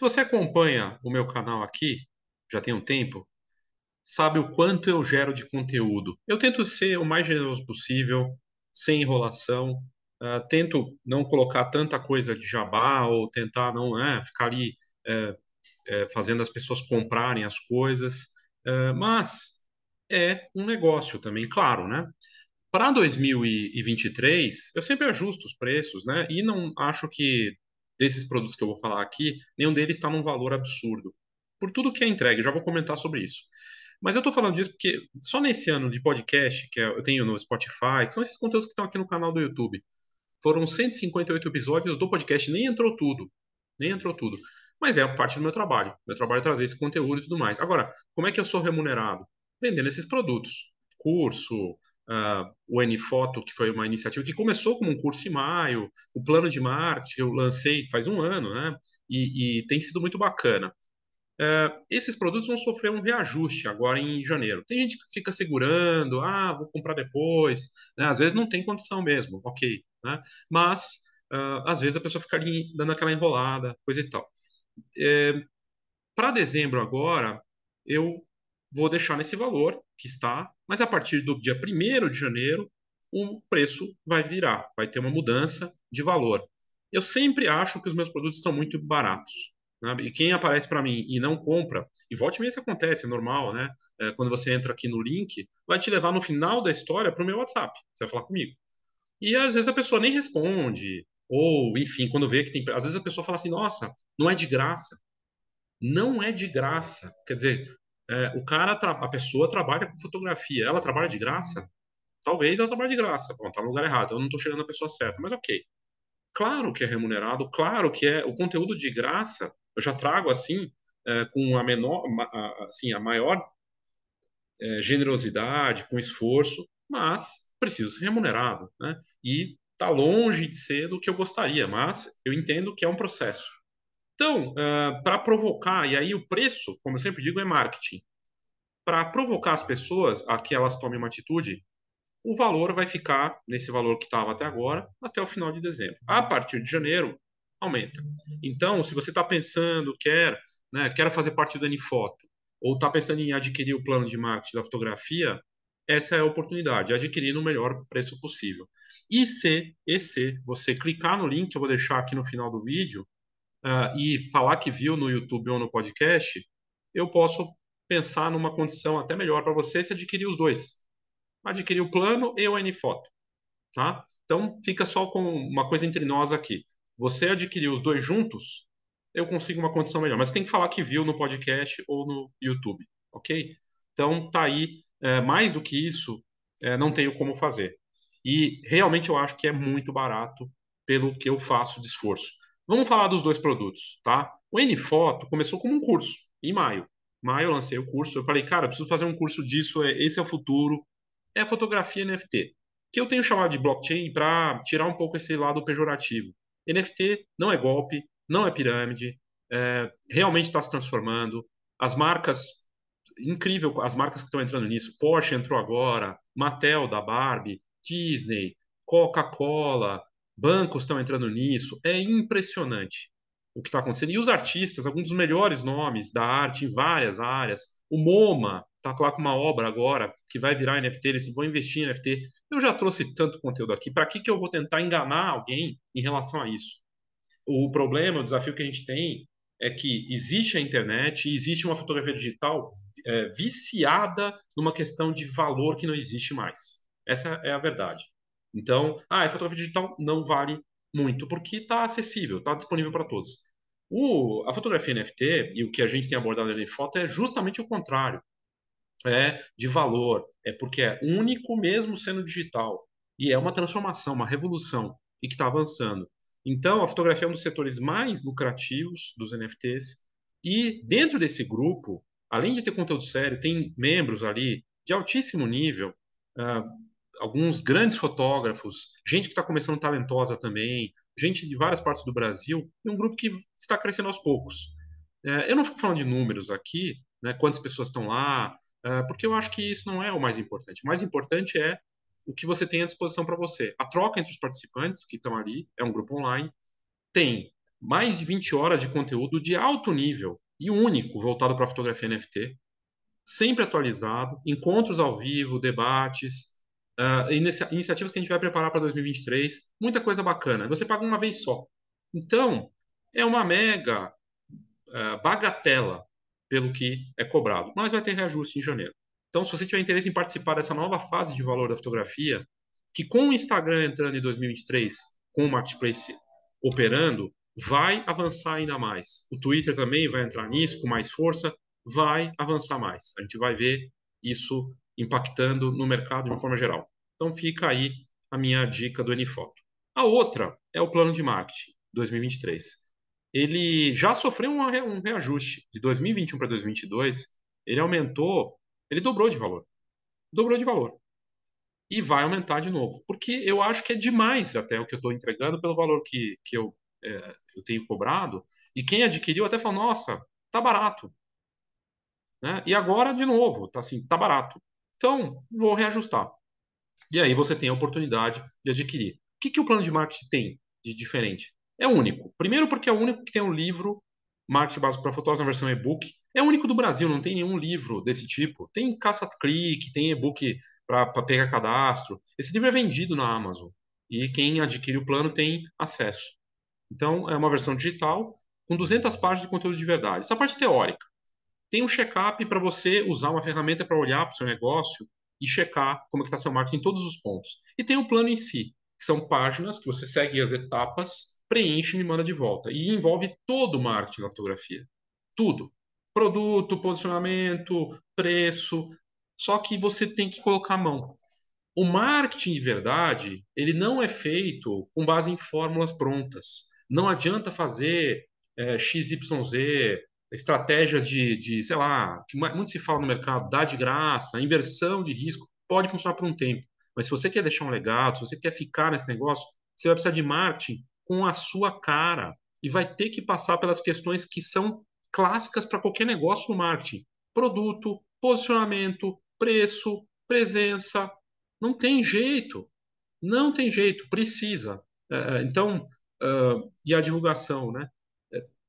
Se você acompanha o meu canal aqui, já tem um tempo, sabe o quanto eu gero de conteúdo. Eu tento ser o mais generoso possível, sem enrolação, uh, tento não colocar tanta coisa de jabá ou tentar não é, ficar ali é, é, fazendo as pessoas comprarem as coisas, é, mas é um negócio também, claro, né? Para 2023, eu sempre ajusto os preços, né? E não acho que desses produtos que eu vou falar aqui, nenhum deles está num valor absurdo. Por tudo que é entregue, já vou comentar sobre isso. Mas eu estou falando disso porque só nesse ano de podcast, que eu tenho no Spotify, que são esses conteúdos que estão aqui no canal do YouTube, foram 158 episódios do podcast, nem entrou tudo. Nem entrou tudo. Mas é parte do meu trabalho. Meu trabalho é trazer esse conteúdo e tudo mais. Agora, como é que eu sou remunerado? Vendendo esses produtos. Curso, uh, o N-Foto, que foi uma iniciativa que começou como um curso em maio, o plano de marketing eu lancei faz um ano, né? E, e tem sido muito bacana. Uh, esses produtos vão sofrer um reajuste agora em janeiro. Tem gente que fica segurando, ah, vou comprar depois. Né? Às vezes não tem condição mesmo, ok. Né? Mas, uh, às vezes a pessoa fica ali dando aquela enrolada, coisa e tal. É, Para dezembro agora, eu vou deixar nesse valor que está, mas a partir do dia 1 de janeiro, o preço vai virar, vai ter uma mudança de valor. Eu sempre acho que os meus produtos são muito baratos. Né? E quem aparece para mim e não compra, e volte e meia isso acontece, é normal, né? É, quando você entra aqui no link, vai te levar no final da história para o meu WhatsApp. Você vai falar comigo. E às vezes a pessoa nem responde, ou enfim, quando vê que tem. Às vezes a pessoa fala assim: nossa, não é de graça. Não é de graça. Quer dizer, é, o cara, a pessoa trabalha com fotografia, ela trabalha de graça? Talvez ela trabalhe de graça. Bom, tá no lugar errado, eu não estou chegando na pessoa certa, mas ok. Claro que é remunerado, claro que é o conteúdo de graça eu já trago assim, é, com a menor, assim, a maior é, generosidade, com esforço, mas preciso ser remunerado, né? E está longe de ser do que eu gostaria, mas eu entendo que é um processo. Então, uh, para provocar, e aí o preço, como eu sempre digo, é marketing. Para provocar as pessoas a que elas tomem uma atitude, o valor vai ficar nesse valor que estava até agora, até o final de dezembro. A partir de janeiro, aumenta. Então, se você está pensando, quer, né, quer fazer parte do Anifoto, ou está pensando em adquirir o plano de marketing da fotografia, essa é a oportunidade, adquirir no melhor preço possível. E se, e se você clicar no link que eu vou deixar aqui no final do vídeo uh, e falar que viu no YouTube ou no podcast, eu posso pensar numa condição até melhor para você se adquirir os dois. Adquirir o plano e o Anifoto, tá? Então, fica só com uma coisa entre nós aqui você adquirir os dois juntos, eu consigo uma condição melhor. Mas tem que falar que viu no podcast ou no YouTube, ok? Então tá aí. É, mais do que isso, é, não tenho como fazer. E realmente eu acho que é muito barato pelo que eu faço de esforço. Vamos falar dos dois produtos, tá? O Nfoto começou como um curso em maio. Maio eu lancei o curso. Eu falei, cara, eu preciso fazer um curso disso. É, esse é o futuro. É fotografia NFT, que eu tenho chamado de blockchain para tirar um pouco esse lado pejorativo. NFT não é golpe, não é pirâmide, é, realmente está se transformando. As marcas, incrível, as marcas que estão entrando nisso, Porsche entrou agora, Mattel da Barbie, Disney, Coca-Cola, bancos estão entrando nisso. É impressionante o que está acontecendo. E os artistas, alguns dos melhores nomes da arte em várias áreas. O MoMA está lá com uma obra agora que vai virar NFT, eles vão investir em NFT. Eu já trouxe tanto conteúdo aqui, para que, que eu vou tentar enganar alguém em relação a isso? O problema, o desafio que a gente tem é que existe a internet e existe uma fotografia digital é, viciada numa questão de valor que não existe mais. Essa é a verdade. Então, ah, a fotografia digital não vale muito, porque está acessível, está disponível para todos. O, a fotografia NFT e o que a gente tem abordado em foto é justamente o contrário. É de valor, é porque é único mesmo sendo digital. E é uma transformação, uma revolução, e que está avançando. Então, a fotografia é um dos setores mais lucrativos dos NFTs. E dentro desse grupo, além de ter conteúdo sério, tem membros ali de altíssimo nível, uh, alguns grandes fotógrafos, gente que está começando talentosa também, gente de várias partes do Brasil, e um grupo que está crescendo aos poucos. É, eu não fico falando de números aqui, né, quantas pessoas estão lá, é, porque eu acho que isso não é o mais importante. O mais importante é o que você tem à disposição para você. A troca entre os participantes que estão ali, é um grupo online, tem mais de 20 horas de conteúdo de alto nível e único voltado para fotografia NFT, sempre atualizado, encontros ao vivo, debates, uh, iniciativas que a gente vai preparar para 2023, muita coisa bacana. Você paga uma vez só. Então, é uma mega uh, bagatela pelo que é cobrado, mas vai ter reajuste em janeiro. Então, se você tiver interesse em participar dessa nova fase de valor da fotografia, que com o Instagram entrando em 2023, com o Marketplace operando, vai avançar ainda mais. O Twitter também vai entrar nisso com mais força, vai avançar mais. A gente vai ver isso impactando no mercado de uma forma geral. Então fica aí a minha dica do Enifoto. A outra é o plano de marketing 2023. Ele já sofreu um reajuste de 2021 para 2022. Ele aumentou, ele dobrou de valor. Dobrou de valor. E vai aumentar de novo. Porque eu acho que é demais até o que eu estou entregando pelo valor que, que eu, é, eu tenho cobrado. E quem adquiriu até fala, nossa, tá barato. Né? E agora, de novo, tá assim, tá barato. Então, vou reajustar. E aí você tem a oportunidade de adquirir. O que, que o plano de marketing tem de diferente? É único. Primeiro porque é o único que tem um livro Marketing Básico para Fotógrafos na versão e-book. É único do Brasil, não tem nenhum livro desse tipo. Tem caça-clique, tem e-book para pegar cadastro. Esse livro é vendido na Amazon. E quem adquire o plano tem acesso. Então, é uma versão digital com 200 páginas de conteúdo de verdade. Essa parte teórica. Tem um check-up para você usar uma ferramenta para olhar para o seu negócio e checar como está seu marketing em todos os pontos. E tem o plano em si, que são páginas que você segue as etapas, preenche e me manda de volta. E envolve todo o marketing da fotografia. Tudo. Produto, posicionamento, preço. Só que você tem que colocar a mão. O marketing de verdade, ele não é feito com base em fórmulas prontas. Não adianta fazer é, XYZ, estratégias de, de, sei lá, que muito se fala no mercado, dar de graça, inversão de risco, pode funcionar por um tempo. Mas se você quer deixar um legado, se você quer ficar nesse negócio, você vai precisar de marketing com a sua cara e vai ter que passar pelas questões que são clássicas para qualquer negócio no marketing: produto, posicionamento, preço, presença. Não tem jeito. Não tem jeito. Precisa. É, é, então, e a divulgação, né?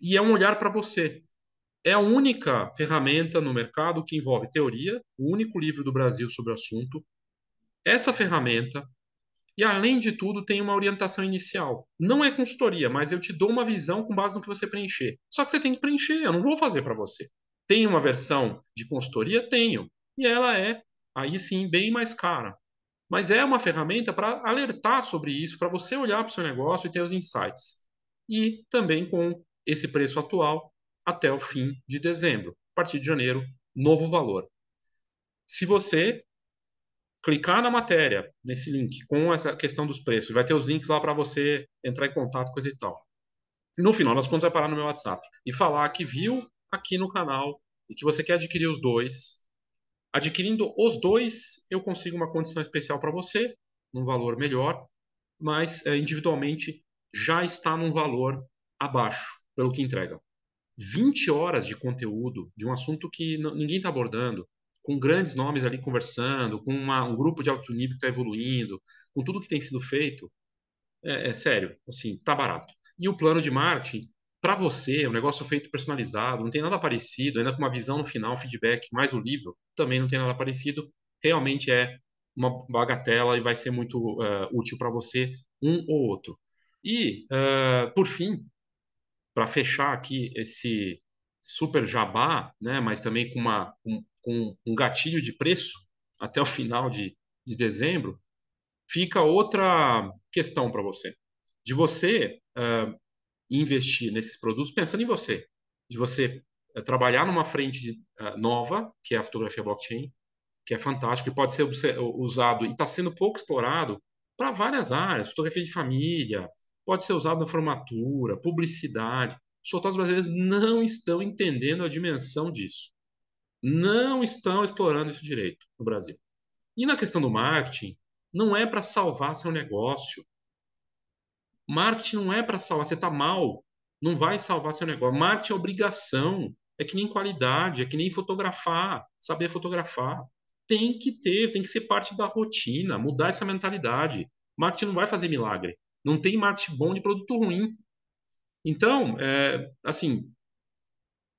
E é um olhar para você é a única ferramenta no mercado que envolve teoria, o único livro do Brasil sobre o assunto. Essa ferramenta, e além de tudo, tem uma orientação inicial. Não é consultoria, mas eu te dou uma visão com base no que você preencher. Só que você tem que preencher, eu não vou fazer para você. Tem uma versão de consultoria? Tenho. E ela é, aí sim, bem mais cara. Mas é uma ferramenta para alertar sobre isso, para você olhar para o seu negócio e ter os insights. E também com esse preço atual, até o fim de dezembro. A partir de janeiro, novo valor. Se você clicar na matéria, nesse link, com essa questão dos preços, vai ter os links lá para você entrar em contato, coisa e tal. No final, nós contas vai parar no meu WhatsApp e falar que viu aqui no canal e que você quer adquirir os dois. Adquirindo os dois, eu consigo uma condição especial para você, num valor melhor, mas é, individualmente já está num valor abaixo pelo que entrega. 20 horas de conteúdo de um assunto que ninguém está abordando, com grandes nomes ali conversando, com uma, um grupo de alto nível que está evoluindo, com tudo que tem sido feito, é, é sério, assim, tá barato. E o plano de marketing, para você, é um negócio feito personalizado, não tem nada parecido, ainda com uma visão no final, feedback, mais o livro, também não tem nada parecido, realmente é uma bagatela e vai ser muito uh, útil para você, um ou outro. E, uh, por fim, para fechar aqui esse super jabá, né, mas também com, uma, um, com um gatilho de preço até o final de, de dezembro, fica outra questão para você. De você uh, investir nesses produtos pensando em você. De você uh, trabalhar numa frente uh, nova, que é a fotografia blockchain, que é fantástico, que pode ser usado e está sendo pouco explorado para várias áreas, fotografia de família, pode ser usado na formatura, publicidade. Os fotógrafos brasileiros não estão entendendo a dimensão disso. Não estão explorando isso direito no Brasil. E na questão do marketing, não é para salvar seu negócio. Marketing não é para salvar. Você está mal, não vai salvar seu negócio. Marketing é obrigação. É que nem qualidade, é que nem fotografar, saber fotografar. Tem que ter, tem que ser parte da rotina, mudar essa mentalidade. Marketing não vai fazer milagre. Não tem marketing bom de produto ruim. Então, é, assim,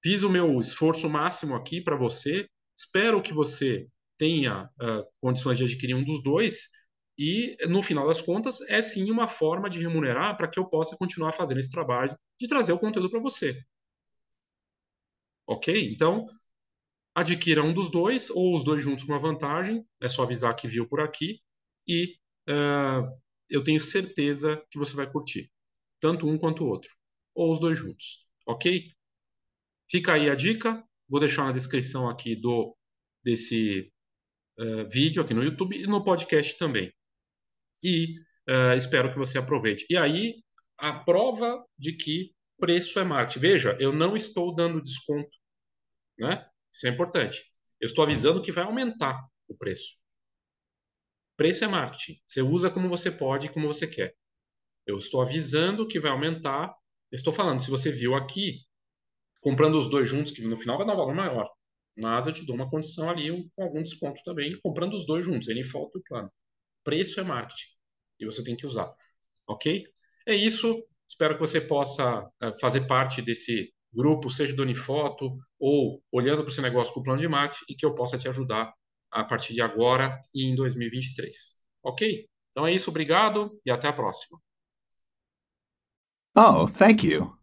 fiz o meu esforço máximo aqui para você. Espero que você tenha uh, condições de adquirir um dos dois. E, no final das contas, é sim uma forma de remunerar para que eu possa continuar fazendo esse trabalho de trazer o conteúdo para você. Ok? Então, adquira um dos dois, ou os dois juntos com uma vantagem. É só avisar que viu por aqui. E uh, eu tenho certeza que você vai curtir. Tanto um quanto o outro. Ou os dois juntos. Ok? Fica aí a dica. Vou deixar na descrição aqui do desse uh, vídeo aqui no YouTube e no podcast também. E uh, espero que você aproveite. E aí, a prova de que preço é marketing. Veja, eu não estou dando desconto, né? Isso é importante. Eu estou avisando que vai aumentar o preço. Preço é marketing. Você usa como você pode e como você quer. Eu estou avisando que vai aumentar. Eu estou falando, se você viu aqui, comprando os dois juntos, que no final vai dar um valor maior. Mas eu te dou uma condição ali com algum desconto também, comprando os dois juntos, ele falta o plano. Preço é marketing. E você tem que usar. Ok? É isso. Espero que você possa uh, fazer parte desse grupo, seja do Unifoto ou olhando para seu negócio com o plano de marketing e que eu possa te ajudar a partir de agora e em 2023. Ok? Então é isso, obrigado e até a próxima. Oh, thank you.